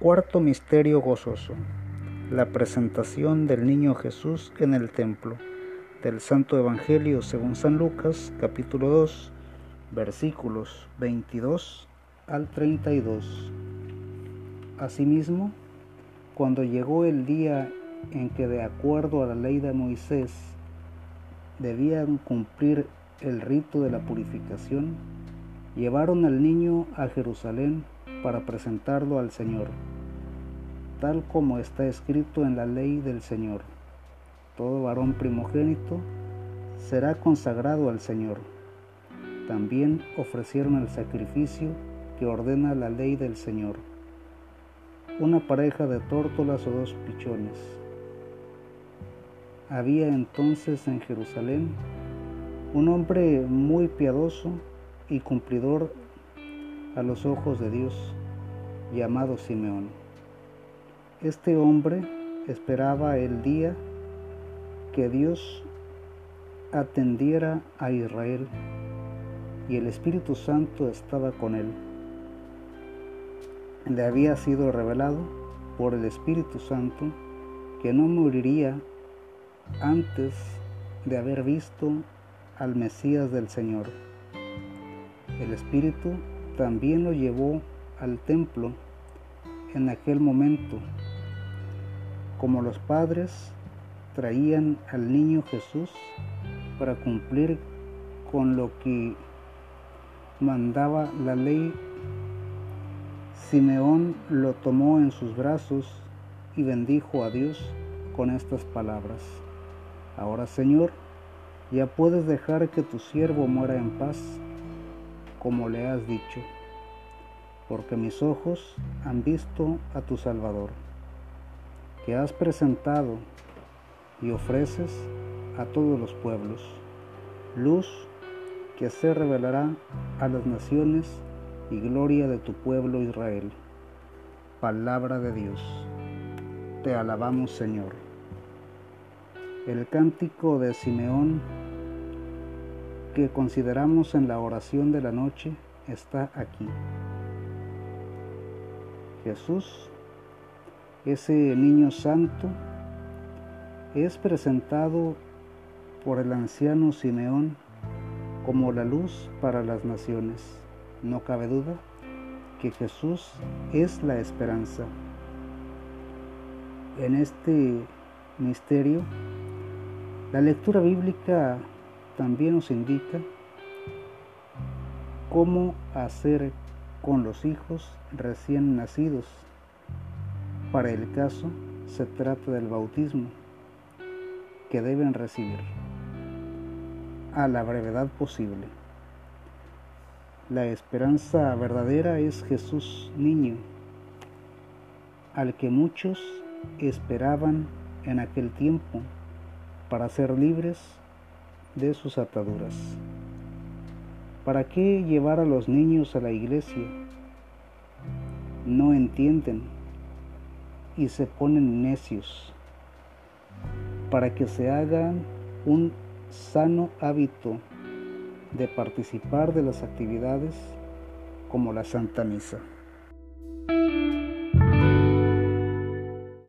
Cuarto misterio gozoso. La presentación del niño Jesús en el templo. Del Santo Evangelio según San Lucas, capítulo 2, versículos 22 al 32. Asimismo, cuando llegó el día en que de acuerdo a la ley de Moisés debían cumplir el rito de la purificación, llevaron al niño a Jerusalén para presentarlo al Señor, tal como está escrito en la ley del Señor. Todo varón primogénito será consagrado al Señor. También ofrecieron el sacrificio que ordena la ley del Señor, una pareja de tórtolas o dos pichones. Había entonces en Jerusalén un hombre muy piadoso y cumplidor a los ojos de Dios, llamado Simeón. Este hombre esperaba el día que Dios atendiera a Israel y el Espíritu Santo estaba con él. Le había sido revelado por el Espíritu Santo que no moriría antes de haber visto al Mesías del Señor. El Espíritu también lo llevó al templo en aquel momento, como los padres traían al niño Jesús para cumplir con lo que mandaba la ley, Simeón lo tomó en sus brazos y bendijo a Dios con estas palabras. Ahora Señor, ya puedes dejar que tu siervo muera en paz como le has dicho, porque mis ojos han visto a tu Salvador, que has presentado y ofreces a todos los pueblos, luz que se revelará a las naciones y gloria de tu pueblo Israel. Palabra de Dios. Te alabamos Señor. El cántico de Simeón que consideramos en la oración de la noche está aquí. Jesús, ese niño santo, es presentado por el anciano Simeón como la luz para las naciones. No cabe duda que Jesús es la esperanza. En este misterio, la lectura bíblica también nos indica cómo hacer con los hijos recién nacidos. Para el caso, se trata del bautismo que deben recibir a la brevedad posible. La esperanza verdadera es Jesús niño, al que muchos esperaban en aquel tiempo para ser libres de sus ataduras. ¿Para qué llevar a los niños a la iglesia? No entienden y se ponen necios para que se hagan un sano hábito de participar de las actividades como la Santa Misa.